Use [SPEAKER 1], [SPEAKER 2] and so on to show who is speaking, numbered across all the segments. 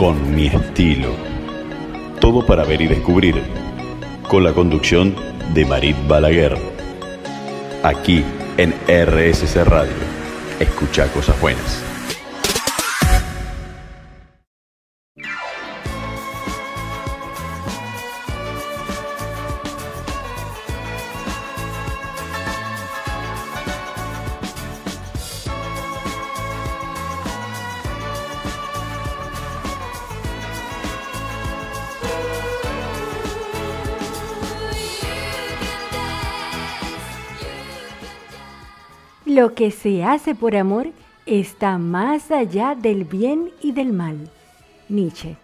[SPEAKER 1] con mi estilo. Todo para ver y descubrir. Con la conducción de Marit Balaguer. Aquí en RSC Radio. Escucha cosas buenas.
[SPEAKER 2] Lo que se hace por amor está más allá del bien y del mal. Nietzsche.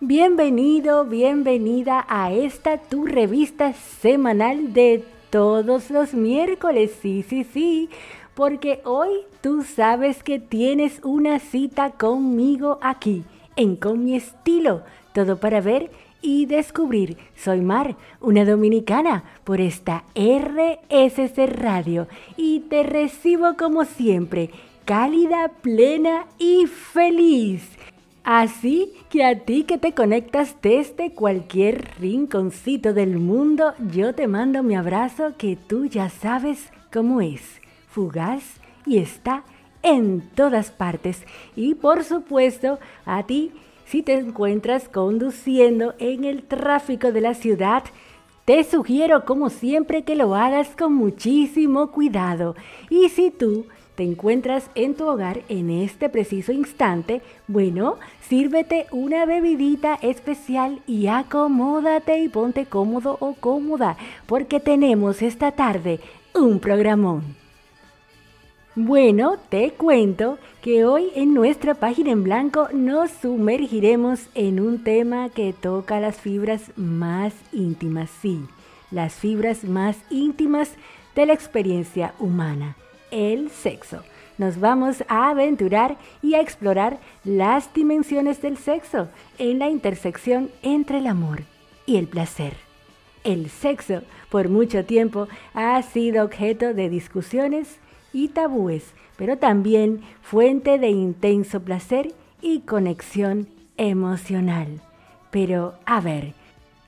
[SPEAKER 2] Bienvenido, bienvenida a esta tu revista semanal de todos los miércoles. Sí, sí, sí, porque hoy tú sabes que tienes una cita conmigo aquí, en Con mi estilo, todo para ver y descubrir. Soy Mar, una dominicana, por esta RSC Radio y te recibo como siempre, cálida, plena y feliz. Así que a ti que te conectas desde cualquier rinconcito del mundo, yo te mando mi abrazo que tú ya sabes cómo es, fugaz y está en todas partes. Y por supuesto, a ti si te encuentras conduciendo en el tráfico de la ciudad, te sugiero como siempre que lo hagas con muchísimo cuidado. Y si tú te encuentras en tu hogar en este preciso instante, bueno, sírvete una bebidita especial y acomódate y ponte cómodo o cómoda, porque tenemos esta tarde un programón. Bueno, te cuento que hoy en nuestra página en blanco nos sumergiremos en un tema que toca las fibras más íntimas, sí, las fibras más íntimas de la experiencia humana, el sexo. Nos vamos a aventurar y a explorar las dimensiones del sexo en la intersección entre el amor y el placer. El sexo por mucho tiempo ha sido objeto de discusiones y tabúes, pero también fuente de intenso placer y conexión emocional. Pero, a ver,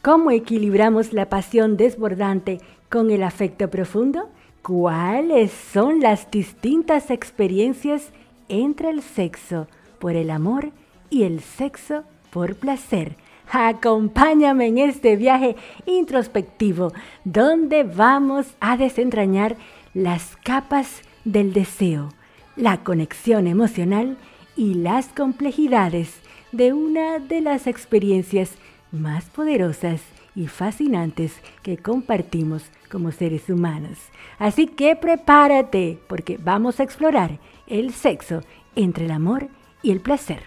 [SPEAKER 2] ¿cómo equilibramos la pasión desbordante con el afecto profundo? ¿Cuáles son las distintas experiencias entre el sexo por el amor y el sexo por placer? Acompáñame en este viaje introspectivo donde vamos a desentrañar las capas del deseo, la conexión emocional y las complejidades de una de las experiencias más poderosas y fascinantes que compartimos como seres humanos. Así que prepárate porque vamos a explorar el sexo entre el amor y el placer.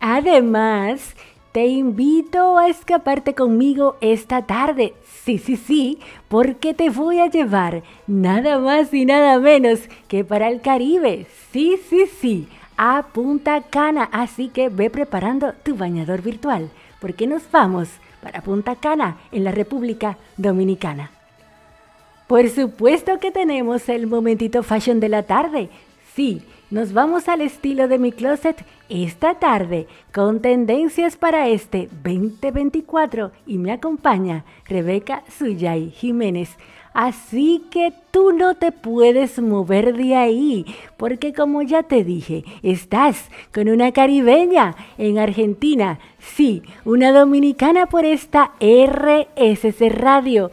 [SPEAKER 2] Además, te invito a escaparte conmigo esta tarde. Sí, sí, sí, porque te voy a llevar nada más y nada menos que para el Caribe. Sí, sí, sí, a Punta Cana. Así que ve preparando tu bañador virtual, porque nos vamos para Punta Cana en la República Dominicana. Por supuesto que tenemos el momentito fashion de la tarde. Sí, nos vamos al estilo de mi closet esta tarde con tendencias para este 2024 y me acompaña Rebeca Suyay Jiménez. Así que tú no te puedes mover de ahí, porque como ya te dije, estás con una caribeña en Argentina, sí, una dominicana por esta RSC Radio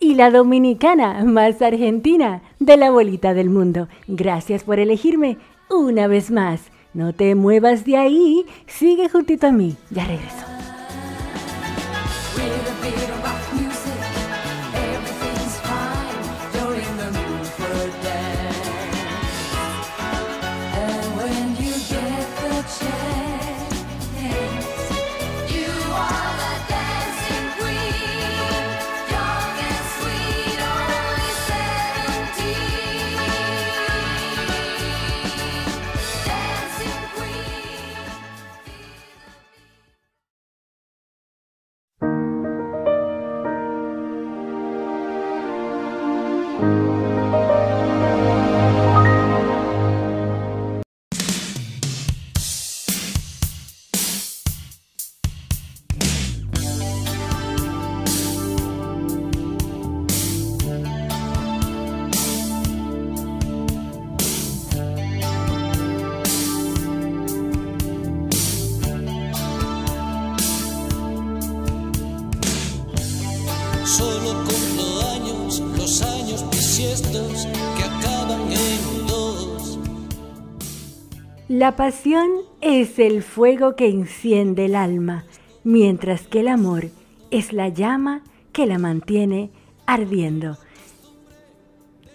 [SPEAKER 2] y la dominicana más argentina de la bolita del mundo. Gracias por elegirme una vez más. No te muevas de ahí, sigue juntito a mí. Ya regreso. La pasión es el fuego que enciende el alma, mientras que el amor es la llama que la mantiene ardiendo.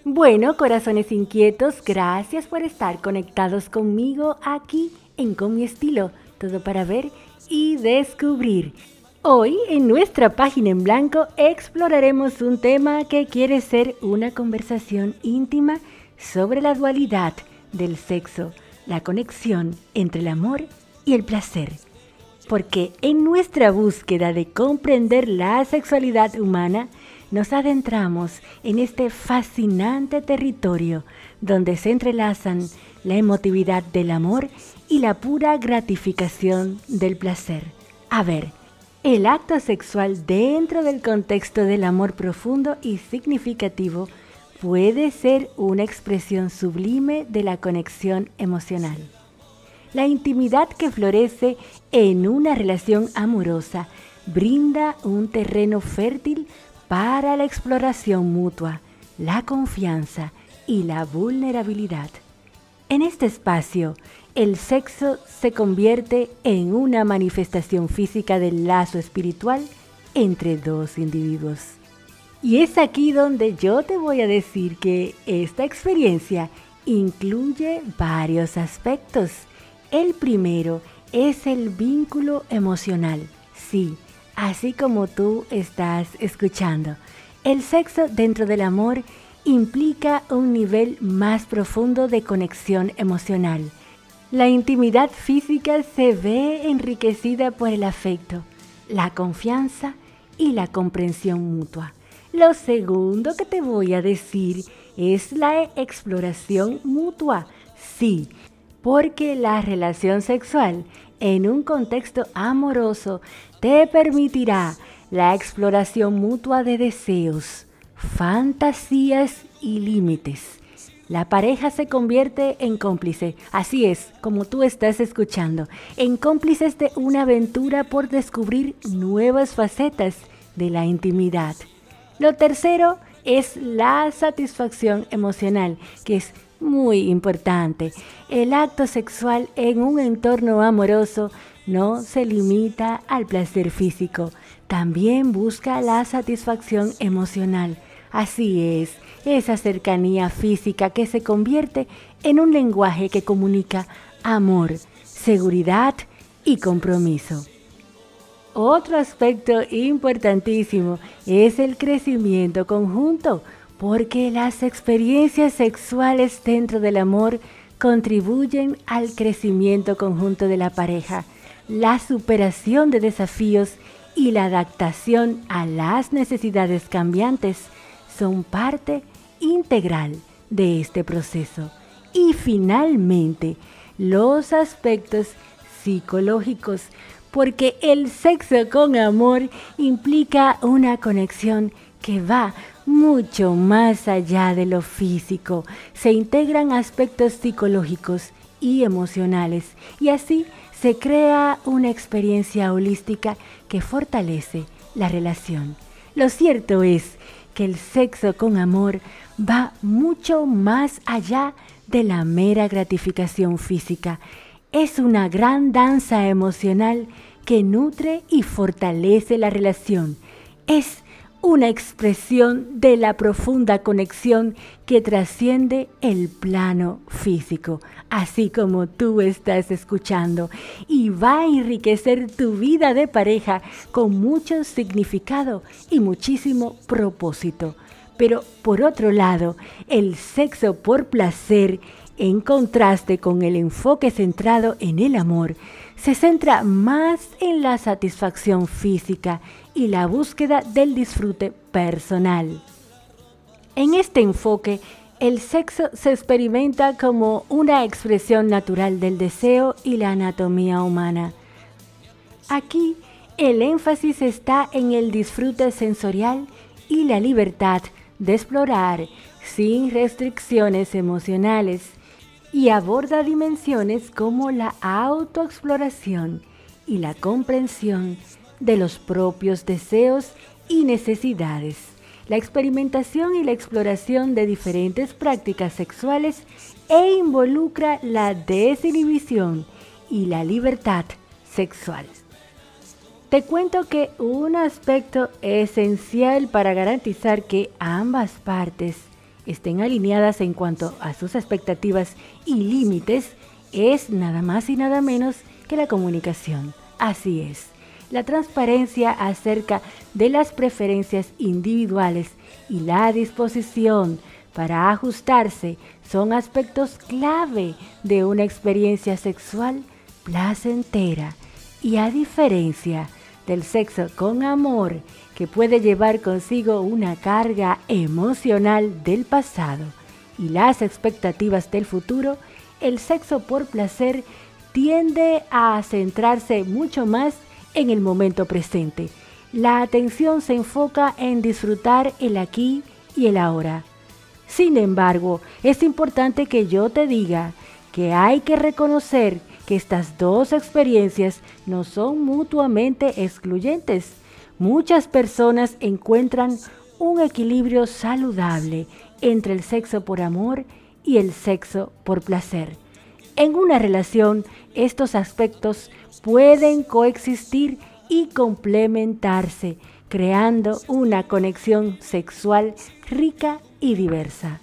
[SPEAKER 2] Bueno, corazones inquietos, gracias por estar conectados conmigo aquí en Con mi estilo, todo para ver y descubrir. Hoy en nuestra página en blanco exploraremos un tema que quiere ser una conversación íntima sobre la dualidad del sexo, la conexión entre el amor y el placer. Porque en nuestra búsqueda de comprender la sexualidad humana, nos adentramos en este fascinante territorio donde se entrelazan la emotividad del amor y la pura gratificación del placer. A ver, el acto sexual dentro del contexto del amor profundo y significativo puede ser una expresión sublime de la conexión emocional. La intimidad que florece en una relación amorosa brinda un terreno fértil para la exploración mutua, la confianza y la vulnerabilidad. En este espacio, el sexo se convierte en una manifestación física del lazo espiritual entre dos individuos. Y es aquí donde yo te voy a decir que esta experiencia incluye varios aspectos. El primero es el vínculo emocional. Sí, así como tú estás escuchando. El sexo dentro del amor implica un nivel más profundo de conexión emocional la intimidad física se ve enriquecida por el afecto, la confianza y la comprensión mutua. Lo segundo que te voy a decir es la exploración mutua. Sí, porque la relación sexual en un contexto amoroso te permitirá la exploración mutua de deseos, fantasías y límites la pareja se convierte en cómplice, así es, como tú estás escuchando, en cómplices de una aventura por descubrir nuevas facetas de la intimidad. Lo tercero es la satisfacción emocional, que es muy importante. El acto sexual en un entorno amoroso no se limita al placer físico, también busca la satisfacción emocional. Así es, esa cercanía física que se convierte en un lenguaje que comunica amor, seguridad y compromiso. Otro aspecto importantísimo es el crecimiento conjunto, porque las experiencias sexuales dentro del amor contribuyen al crecimiento conjunto de la pareja, la superación de desafíos y la adaptación a las necesidades cambiantes son parte integral de este proceso. Y finalmente, los aspectos psicológicos, porque el sexo con amor implica una conexión que va mucho más allá de lo físico. Se integran aspectos psicológicos y emocionales y así se crea una experiencia holística que fortalece la relación. Lo cierto es que el sexo con amor va mucho más allá de la mera gratificación física. Es una gran danza emocional que nutre y fortalece la relación. Es una expresión de la profunda conexión que trasciende el plano físico, así como tú estás escuchando, y va a enriquecer tu vida de pareja con mucho significado y muchísimo propósito. Pero por otro lado, el sexo por placer, en contraste con el enfoque centrado en el amor, se centra más en la satisfacción física y la búsqueda del disfrute personal. En este enfoque, el sexo se experimenta como una expresión natural del deseo y la anatomía humana. Aquí, el énfasis está en el disfrute sensorial y la libertad de explorar sin restricciones emocionales y aborda dimensiones como la autoexploración y la comprensión de los propios deseos y necesidades. la experimentación y la exploración de diferentes prácticas sexuales e involucra la desinhibición y la libertad sexual. Te cuento que un aspecto esencial para garantizar que ambas partes estén alineadas en cuanto a sus expectativas y límites es nada más y nada menos que la comunicación. Así es, la transparencia acerca de las preferencias individuales y la disposición para ajustarse son aspectos clave de una experiencia sexual placentera y a diferencia del sexo con amor que puede llevar consigo una carga emocional del pasado y las expectativas del futuro, el sexo por placer tiende a centrarse mucho más en el momento presente. La atención se enfoca en disfrutar el aquí y el ahora. Sin embargo, es importante que yo te diga que hay que reconocer que estas dos experiencias no son mutuamente excluyentes. Muchas personas encuentran un equilibrio saludable entre el sexo por amor y el sexo por placer. En una relación, estos aspectos pueden coexistir y complementarse, creando una conexión sexual rica y diversa.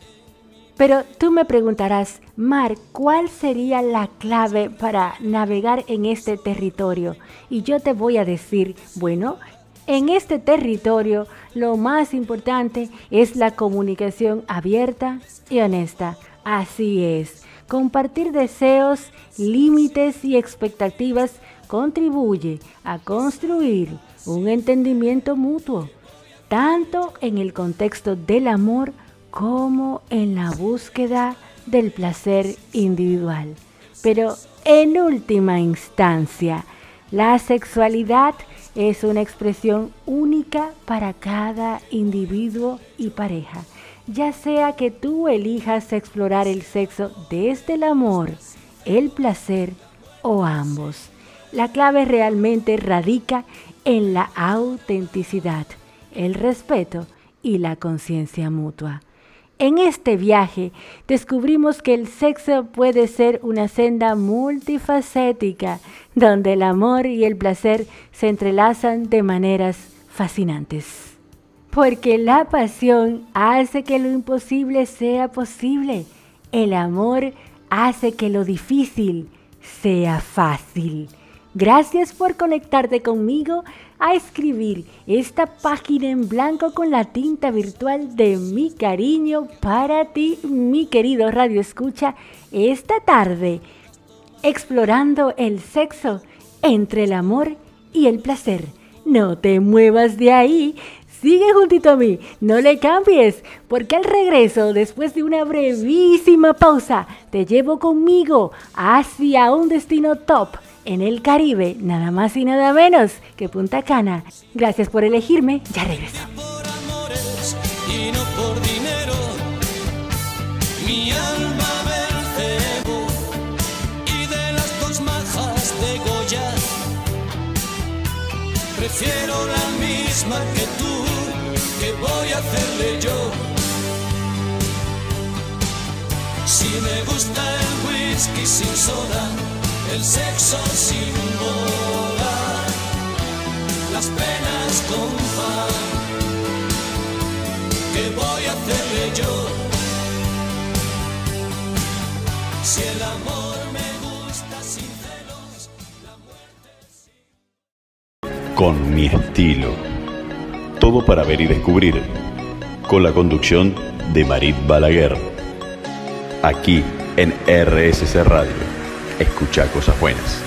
[SPEAKER 2] Pero tú me preguntarás, Mar, ¿cuál sería la clave para navegar en este territorio? Y yo te voy a decir, bueno, en este territorio lo más importante es la comunicación abierta y honesta. Así es, compartir deseos, límites y expectativas contribuye a construir un entendimiento mutuo, tanto en el contexto del amor como en la búsqueda del placer individual. Pero en última instancia, la sexualidad es una expresión única para cada individuo y pareja, ya sea que tú elijas explorar el sexo desde el amor, el placer o ambos. La clave realmente radica en la autenticidad, el respeto y la conciencia mutua. En este viaje descubrimos que el sexo puede ser una senda multifacética, donde el amor y el placer se entrelazan de maneras fascinantes. Porque la pasión hace que lo imposible sea posible. El amor hace que lo difícil sea fácil. Gracias por conectarte conmigo a escribir esta página en blanco con la tinta virtual de mi cariño para ti, mi querido Radio Escucha, esta tarde, explorando el sexo entre el amor y el placer. No te muevas de ahí, sigue juntito a mí, no le cambies, porque al regreso, después de una brevísima pausa, te llevo conmigo hacia un destino top en el Caribe, nada más y nada menos que Punta Cana. Gracias por elegirme, ya regreso.
[SPEAKER 3] Por amores y no por dinero, mi alma Belcebú y de las dos majas de Goya, prefiero la misma que tú, que voy a hacerle yo. Si me gusta el whisky sin soda, el sexo sin moda, las penas con pan. ¿Qué voy a hacerle yo? Si el amor me gusta sin celos, la muerte
[SPEAKER 1] Con mi estilo. Todo para ver y descubrir. Con la conducción de Marit Balaguer. Aquí en RSC Radio. Escucha cosas buenas.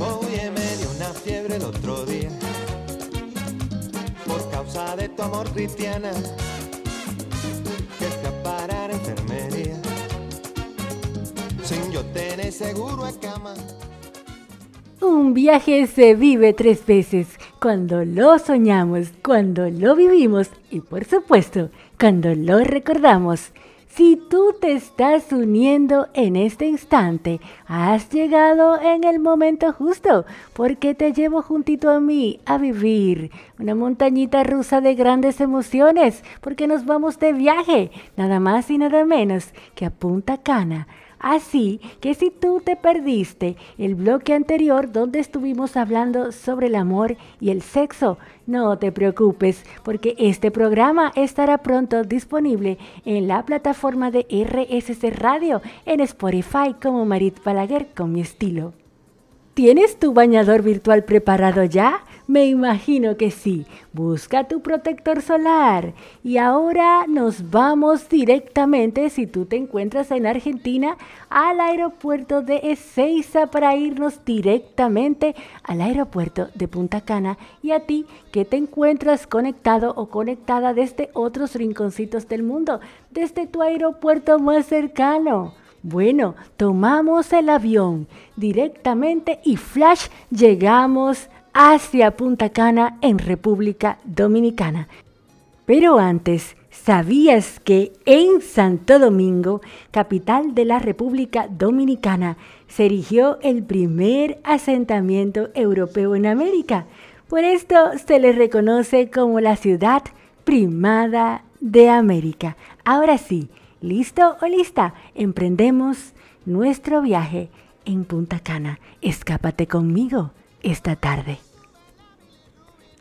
[SPEAKER 4] Oye, me dio una fiebre el otro día por causa de tu amor cristiana que fui a parar a enfermería sin yo tener seguro de cama.
[SPEAKER 2] Un viaje se vive tres veces, cuando lo soñamos, cuando lo vivimos y por supuesto, cuando lo recordamos. Si tú te estás uniendo en este instante, has llegado en el momento justo, porque te llevo juntito a mí a vivir una montañita rusa de grandes emociones, porque nos vamos de viaje, nada más y nada menos que a Punta Cana Así que si tú te perdiste el bloque anterior donde estuvimos hablando sobre el amor y el sexo, no te preocupes porque este programa estará pronto disponible en la plataforma de RSC Radio en Spotify como Marit Balaguer con mi estilo. ¿Tienes tu bañador virtual preparado ya? Me imagino que sí. Busca tu protector solar. Y ahora nos vamos directamente, si tú te encuentras en Argentina, al aeropuerto de Ezeiza para irnos directamente al aeropuerto de Punta Cana. Y a ti que te encuentras conectado o conectada desde otros rinconcitos del mundo, desde tu aeropuerto más cercano. Bueno, tomamos el avión directamente y flash llegamos hacia Punta Cana en República Dominicana. Pero antes, ¿sabías que en Santo Domingo, capital de la República Dominicana, se erigió el primer asentamiento europeo en América? Por esto se le reconoce como la ciudad primada de América. Ahora sí, ¿Listo o lista? Emprendemos nuestro viaje en Punta Cana. Escápate conmigo esta tarde.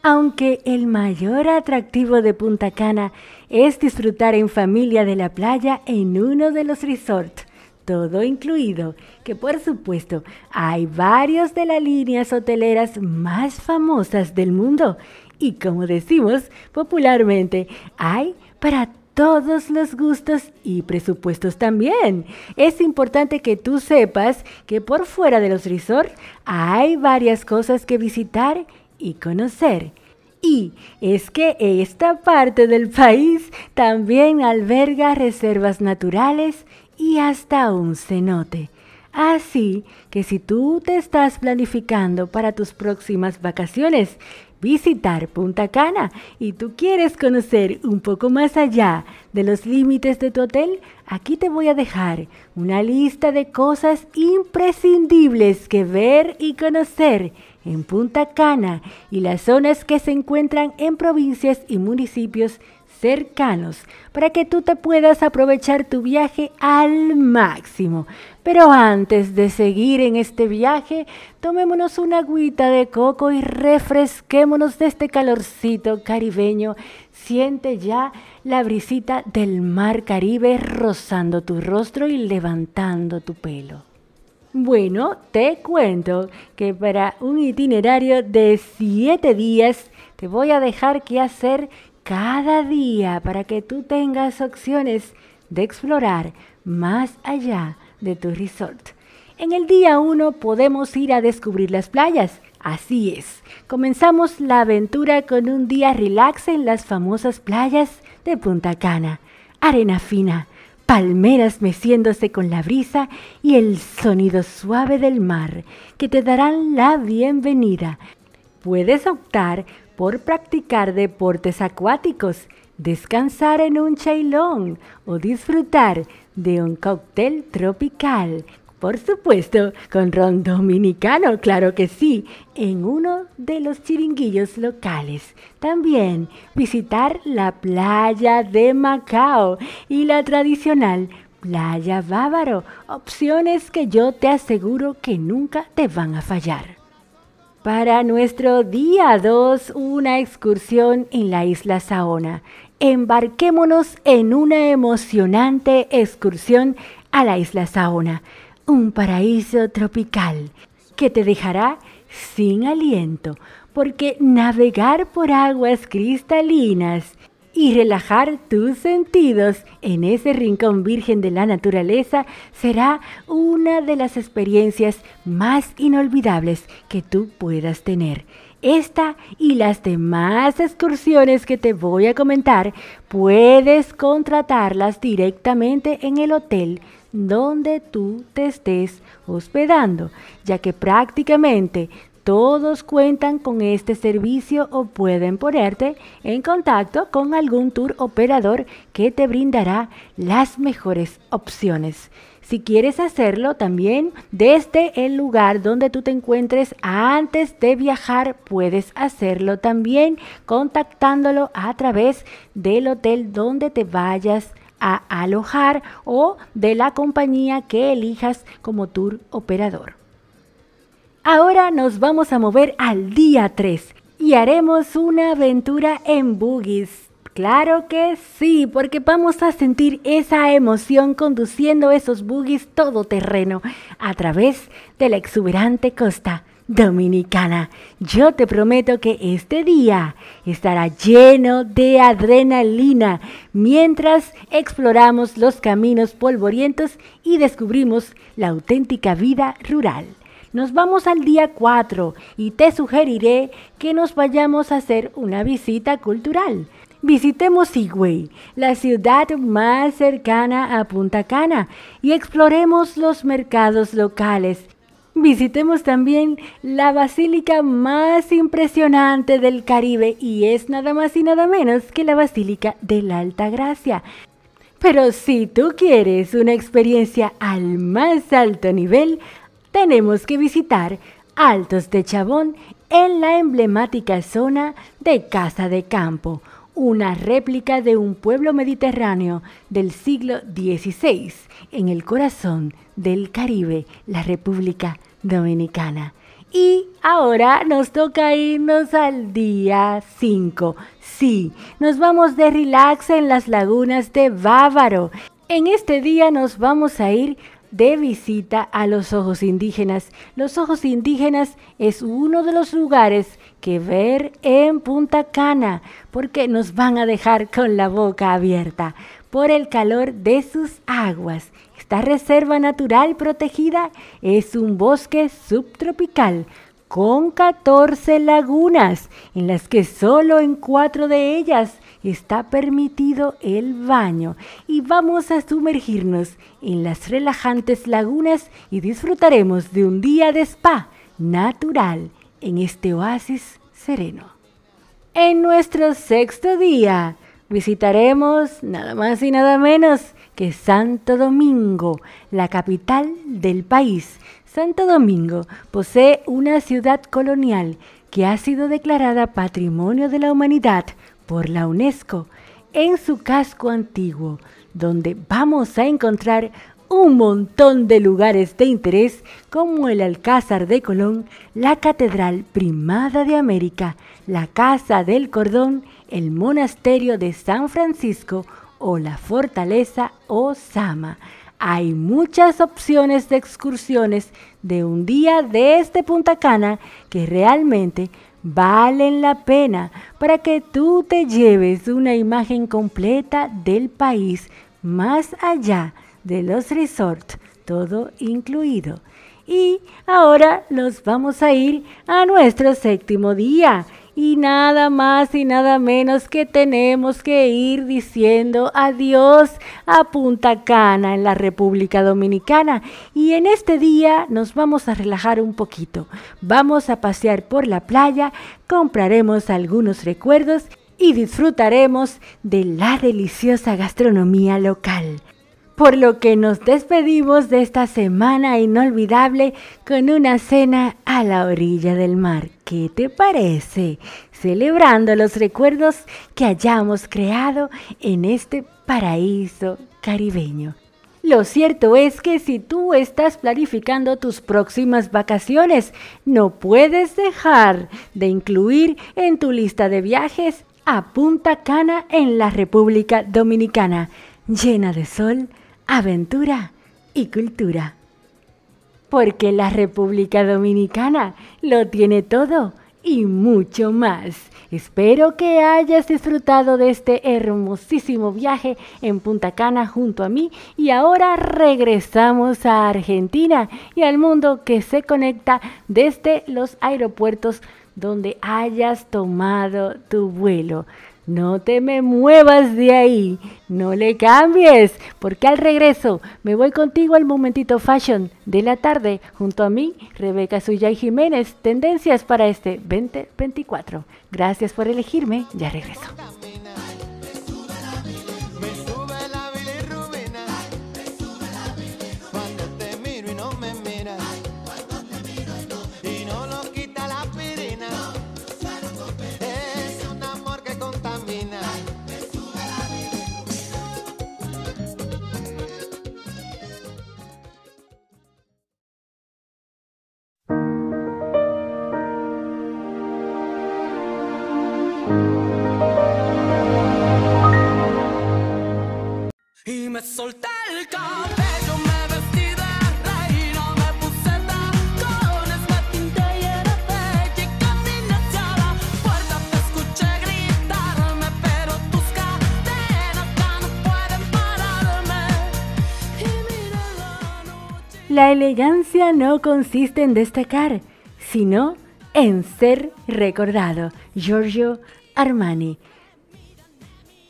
[SPEAKER 2] Aunque el mayor atractivo de Punta Cana es disfrutar en familia de la playa en uno de los resorts, todo incluido, que por supuesto hay varios de las líneas hoteleras más famosas del mundo y como decimos popularmente, hay para todos los gustos y presupuestos también. Es importante que tú sepas que por fuera de los resorts hay varias cosas que visitar y conocer. Y es que esta parte del país también alberga reservas naturales y hasta un cenote. Así que si tú te estás planificando para tus próximas vacaciones, visitar Punta Cana y tú quieres conocer un poco más allá de los límites de tu hotel, aquí te voy a dejar una lista de cosas imprescindibles que ver y conocer en Punta Cana y las zonas que se encuentran en provincias y municipios cercanos para que tú te puedas aprovechar tu viaje al máximo. Pero antes de seguir en este viaje, tomémonos una agüita de coco y refresquémonos de este calorcito caribeño. Siente ya la brisita del mar Caribe rozando tu rostro y levantando tu pelo. Bueno, te cuento que para un itinerario de siete días te voy a dejar que hacer cada día para que tú tengas opciones de explorar más allá de tu resort. En el día 1 podemos ir a descubrir las playas. Así es, comenzamos la aventura con un día relax en las famosas playas de Punta Cana. Arena fina, palmeras meciéndose con la brisa y el sonido suave del mar que te darán la bienvenida. Puedes optar por practicar deportes acuáticos, descansar en un chailón o disfrutar de un cóctel tropical. Por supuesto, con ron dominicano, claro que sí, en uno de los chiringuillos locales. También visitar la playa de Macao y la tradicional playa Bávaro, opciones que yo te aseguro que nunca te van a fallar. Para nuestro día 2, una excursión en la isla Saona. Embarquémonos en una emocionante excursión a la isla Saona, un paraíso tropical que te dejará sin aliento, porque navegar por aguas cristalinas y relajar tus sentidos en ese rincón virgen de la naturaleza será una de las experiencias más inolvidables que tú puedas tener. Esta y las demás excursiones que te voy a comentar puedes contratarlas directamente en el hotel donde tú te estés hospedando, ya que prácticamente todos cuentan con este servicio o pueden ponerte en contacto con algún tour operador que te brindará las mejores opciones. Si quieres hacerlo también desde el lugar donde tú te encuentres antes de viajar, puedes hacerlo también contactándolo a través del hotel donde te vayas a alojar o de la compañía que elijas como tour operador. Ahora nos vamos a mover al día 3 y haremos una aventura en boogies. Claro que sí, porque vamos a sentir esa emoción conduciendo esos boogies todoterreno a través de la exuberante costa dominicana. Yo te prometo que este día estará lleno de adrenalina mientras exploramos los caminos polvorientos y descubrimos la auténtica vida rural. Nos vamos al día 4 y te sugeriré que nos vayamos a hacer una visita cultural. Visitemos Higüey, la ciudad más cercana a Punta Cana, y exploremos los mercados locales. Visitemos también la basílica más impresionante del Caribe y es nada más y nada menos que la Basílica de la Alta Gracia. Pero si tú quieres una experiencia al más alto nivel, tenemos que visitar Altos de Chabón en la emblemática zona de Casa de Campo, una réplica de un pueblo mediterráneo del siglo XVI en el corazón del Caribe, la República Dominicana. Y ahora nos toca irnos al día 5. Sí, nos vamos de relax en las lagunas de Bávaro. En este día nos vamos a ir de visita a los ojos indígenas. Los ojos indígenas es uno de los lugares que ver en Punta Cana porque nos van a dejar con la boca abierta por el calor de sus aguas. Esta reserva natural protegida es un bosque subtropical con 14 lagunas, en las que solo en cuatro de ellas está permitido el baño y vamos a sumergirnos en las relajantes lagunas y disfrutaremos de un día de spa natural en este oasis sereno. En nuestro sexto día visitaremos nada más y nada menos que Santo Domingo, la capital del país. Santo Domingo posee una ciudad colonial que ha sido declarada Patrimonio de la Humanidad por la UNESCO en su casco antiguo, donde vamos a encontrar un montón de lugares de interés como el Alcázar de Colón, la Catedral Primada de América, la Casa del Cordón, el Monasterio de San Francisco o la Fortaleza Osama. Hay muchas opciones de excursiones de un día desde este Punta Cana que realmente valen la pena para que tú te lleves una imagen completa del país más allá de los resorts, todo incluido. Y ahora nos vamos a ir a nuestro séptimo día y nada más y nada menos que tenemos que ir diciendo adiós a Punta Cana en la República Dominicana. Y en este día nos vamos a relajar un poquito. Vamos a pasear por la playa, compraremos algunos recuerdos y disfrutaremos de la deliciosa gastronomía local por lo que nos despedimos de esta semana inolvidable con una cena a la orilla del mar. ¿Qué te parece? Celebrando los recuerdos que hayamos creado en este paraíso caribeño. Lo cierto es que si tú estás planificando tus próximas vacaciones, no puedes dejar de incluir en tu lista de viajes a Punta Cana en la República Dominicana, llena de sol, aventura y cultura. Porque la República Dominicana lo tiene todo y mucho más. Espero que hayas disfrutado de este hermosísimo viaje en Punta Cana junto a mí y ahora regresamos a Argentina y al mundo que se conecta desde los aeropuertos donde hayas tomado tu vuelo. No te me muevas de ahí, no le cambies, porque al regreso me voy contigo al momentito fashion de la tarde junto a mí, Rebeca Suyay Jiménez, tendencias para este 2024. Gracias por elegirme, ya regreso.
[SPEAKER 3] La. La
[SPEAKER 2] elegancia no consiste en destacar, sino en ser recordado. Giorgio Armani.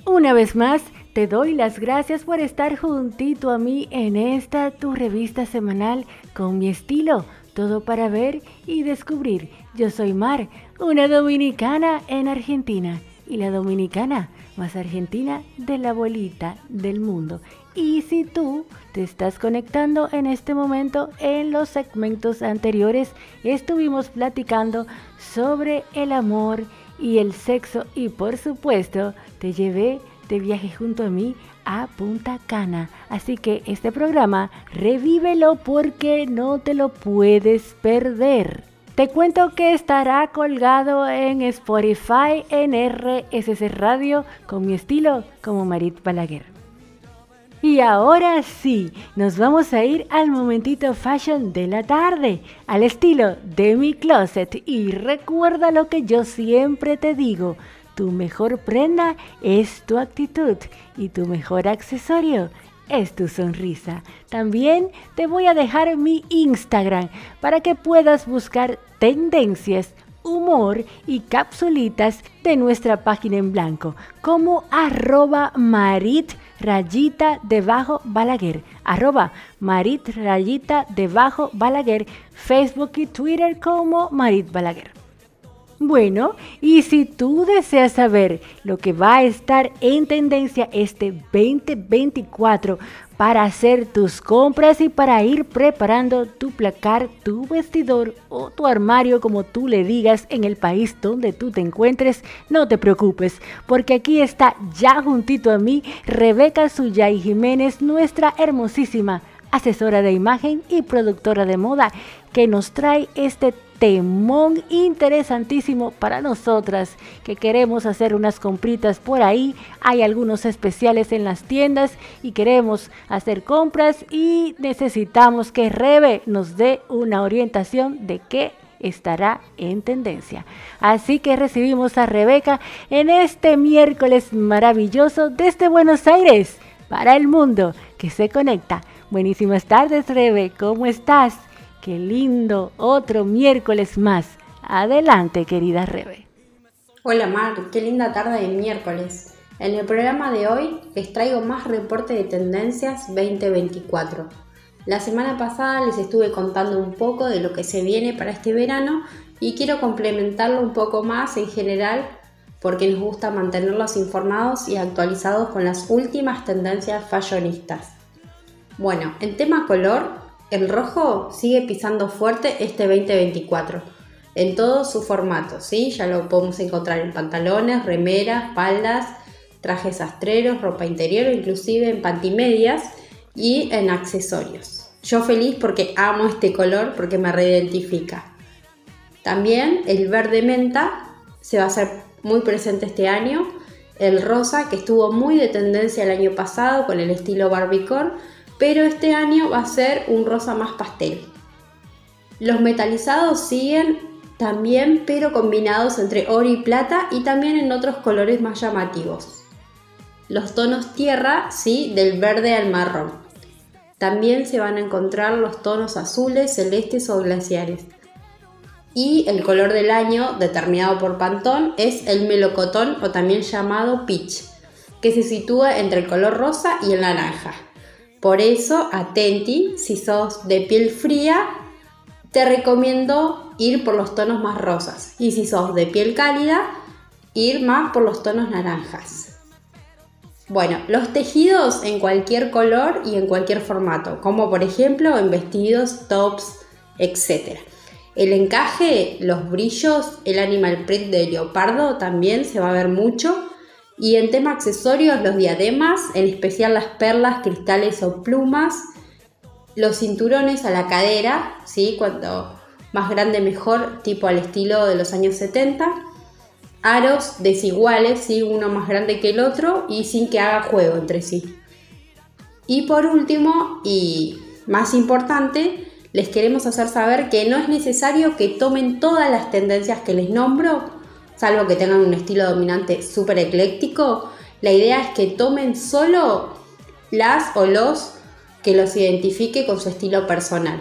[SPEAKER 2] Una vez más, te doy las gracias por estar juntito a mí en esta tu revista semanal con mi estilo, todo para ver y descubrir. Yo soy Mar, una dominicana en Argentina y la dominicana más argentina de la abuelita del mundo. Y si tú te estás conectando en este momento, en los segmentos anteriores estuvimos platicando sobre el amor y el sexo y por supuesto te llevé de viaje junto a mí a Punta Cana. Así que este programa revívelo porque no te lo puedes perder. Te cuento que estará colgado en Spotify en RSC Radio con mi estilo como Marit Balaguer. Y ahora sí, nos vamos a ir al momentito fashion de la tarde, al estilo de mi closet. Y recuerda lo que yo siempre te digo, tu mejor prenda es tu actitud y tu mejor accesorio es tu sonrisa. También te voy a dejar mi Instagram para que puedas buscar tendencias, humor y capsulitas de nuestra página en blanco como arroba marit rayita debajo balaguer arroba marit rayita debajo balaguer Facebook y Twitter como marit balaguer bueno, y si tú deseas saber lo que va a estar en tendencia este 2024 para hacer tus compras y para ir preparando tu placar, tu vestidor o tu armario, como tú le digas, en el país donde tú te encuentres, no te preocupes, porque aquí está ya juntito a mí Rebeca Suyay Jiménez, nuestra hermosísima asesora de imagen y productora de moda, que nos trae este temón interesantísimo para nosotras que queremos hacer unas compritas por ahí. Hay algunos especiales en las tiendas y queremos hacer compras y necesitamos que Rebe nos dé una orientación de qué estará en tendencia. Así que recibimos a Rebeca en este miércoles maravilloso desde Buenos Aires para el mundo que se conecta. Buenísimas tardes, Rebe, ¿cómo estás? Qué lindo, otro miércoles más. Adelante, querida Rebe.
[SPEAKER 5] Hola Mar, qué linda tarde de miércoles. En el programa de hoy les traigo más reporte de tendencias 2024. La semana pasada les estuve contando un poco de lo que se viene para este verano y quiero complementarlo un poco más en general porque nos gusta mantenerlos informados y actualizados con las últimas tendencias fashionistas. Bueno, en tema color, el rojo sigue pisando fuerte este 2024 en todo su formato, ¿sí? Ya lo podemos encontrar en pantalones, remeras, faldas, trajes astreros, ropa interior, inclusive en pantimedias y en accesorios. Yo feliz porque amo este color porque me reidentifica. También el verde menta se va a hacer muy presente este año. El rosa que estuvo muy de tendencia el año pasado con el estilo barbicor pero este año va a ser un rosa más pastel. Los metalizados siguen también, pero combinados entre oro y plata y también en otros colores más llamativos. Los tonos tierra, sí, del verde al marrón. También se van a encontrar los tonos azules, celestes o glaciares. Y el color del año determinado por Pantón es el melocotón o también llamado peach, que se sitúa entre el color rosa y el naranja. Por eso, atenti, si sos de piel fría, te recomiendo ir por los tonos más rosas. Y si sos de piel cálida, ir más por los tonos naranjas. Bueno, los tejidos en cualquier color y en cualquier formato, como por ejemplo en vestidos, tops, etc. El encaje, los brillos, el animal print de leopardo también se va a ver mucho. Y en tema accesorios, los diademas, en especial las perlas, cristales o plumas, los cinturones a la cadera, ¿sí? cuanto más grande mejor, tipo al estilo de los años 70. Aros desiguales, ¿sí? uno más grande que el otro y sin que haga juego entre sí. Y por último, y más importante, les queremos hacer saber que no es necesario que tomen todas las tendencias que les nombro, salvo que tengan un estilo dominante súper ecléctico. La idea es que tomen solo las o los que los identifique con su estilo personal.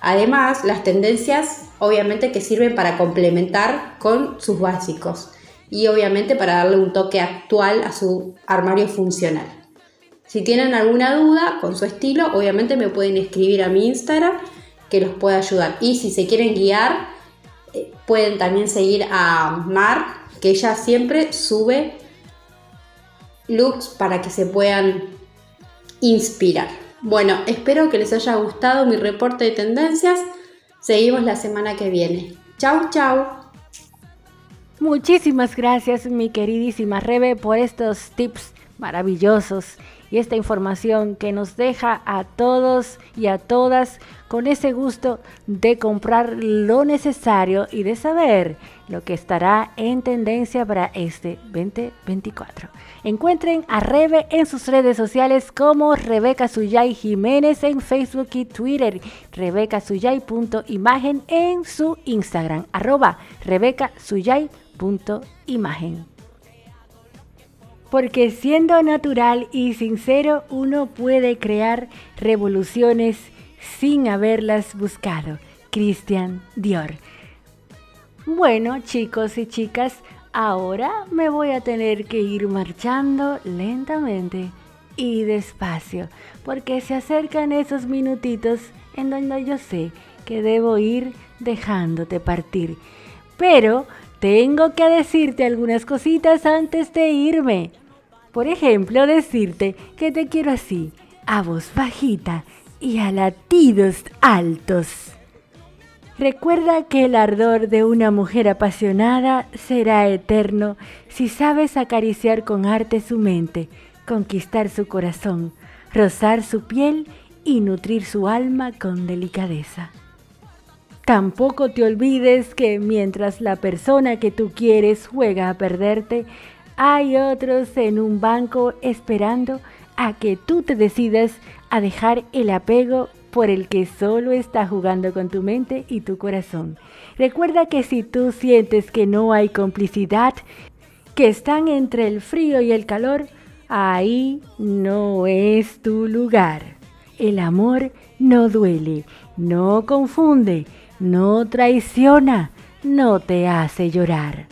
[SPEAKER 5] Además, las tendencias obviamente que sirven para complementar con sus básicos y obviamente para darle un toque actual a su armario funcional. Si tienen alguna duda con su estilo, obviamente me pueden escribir a mi Instagram que los pueda ayudar. Y si se quieren guiar, pueden también seguir a Mar, que ella siempre sube looks para que se puedan inspirar. Bueno, espero que les haya gustado mi reporte de tendencias. Seguimos la semana que viene. Chau, chau.
[SPEAKER 2] Muchísimas gracias, mi queridísima Rebe, por estos tips maravillosos y esta información que nos deja a todos y a todas con ese gusto de comprar lo necesario y de saber lo que estará en tendencia para este 2024. Encuentren a Rebe en sus redes sociales como Rebeca Suyay Jiménez en Facebook y Twitter, rebecasuyay.imagen en su Instagram, arroba rebecasuyay.imagen. Porque siendo natural y sincero uno puede crear revoluciones sin haberlas buscado. Christian Dior. Bueno, chicos y chicas, ahora me voy a tener que ir marchando lentamente y despacio, porque se acercan esos minutitos en donde yo sé que debo ir dejándote partir. Pero tengo que decirte algunas cositas antes de irme. Por ejemplo, decirte que te quiero así, a voz bajita y a latidos altos. Recuerda que el ardor de una mujer apasionada será eterno si sabes acariciar con arte su mente, conquistar su corazón, rozar su piel y nutrir su alma con delicadeza. Tampoco te olvides que mientras la persona que tú quieres juega a perderte, hay otros en un banco esperando a que tú te decidas a dejar el apego por el que solo está jugando con tu mente y tu corazón. Recuerda que si tú sientes que no hay complicidad, que están entre el frío y el calor, ahí no es tu lugar. El amor no duele, no confunde, no traiciona, no te hace llorar.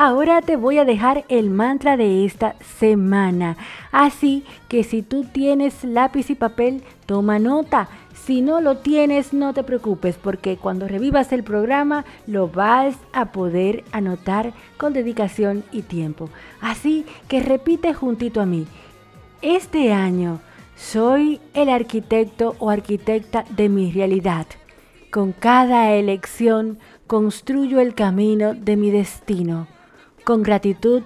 [SPEAKER 2] Ahora te voy a dejar el mantra de esta semana. Así que si tú tienes lápiz y papel, toma nota. Si no lo tienes, no te preocupes porque cuando revivas el programa lo vas a poder anotar con dedicación y tiempo. Así que repite juntito a mí. Este año soy el arquitecto o arquitecta de mi realidad. Con cada elección construyo el camino de mi destino. Con gratitud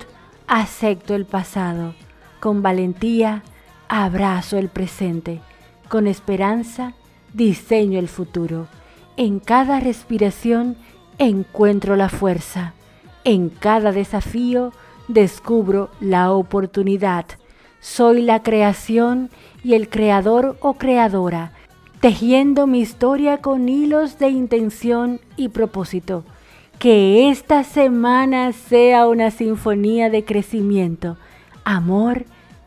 [SPEAKER 2] acepto el pasado. Con valentía abrazo el presente. Con esperanza diseño el futuro. En cada respiración encuentro la fuerza. En cada desafío descubro la oportunidad. Soy la creación y el creador o creadora, tejiendo mi historia con hilos de intención y propósito. Que esta semana sea una sinfonía de crecimiento, amor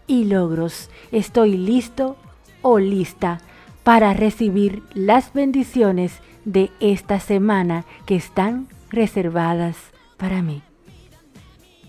[SPEAKER 2] y logros. Estoy listo o lista para recibir las bendiciones de esta semana que están reservadas para mí.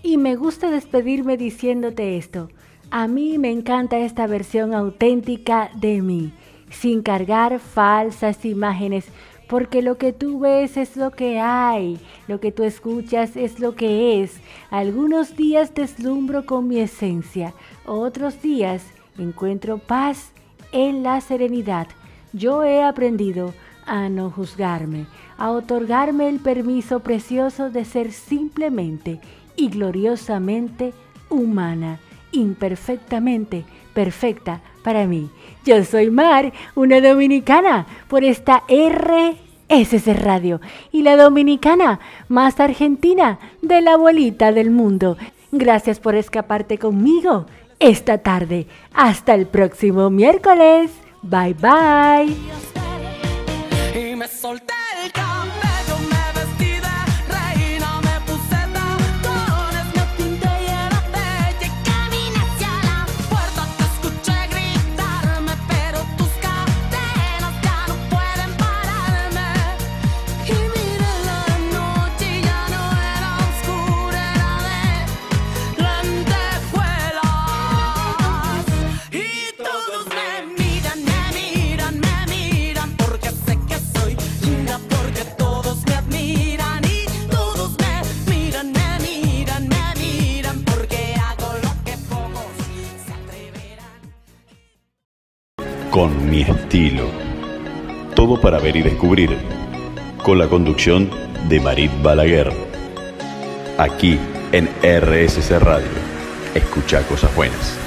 [SPEAKER 2] Y me gusta despedirme diciéndote esto. A mí me encanta esta versión auténtica de mí, sin cargar falsas imágenes, porque lo que tú ves es lo que hay, lo que tú escuchas es lo que es. Algunos días deslumbro con mi esencia, otros días encuentro paz en la serenidad. Yo he aprendido a no juzgarme, a otorgarme el permiso precioso de ser simplemente y gloriosamente humana, imperfectamente perfecta para mí. Yo soy Mar, una dominicana, por esta RSS Radio y la dominicana más argentina de la abuelita del mundo. Gracias por escaparte conmigo esta tarde. Hasta el próximo miércoles. Bye bye.
[SPEAKER 1] Con mi estilo. Todo para ver y descubrir. Con la conducción de Marit Balaguer. Aquí en RSC Radio. Escucha cosas buenas.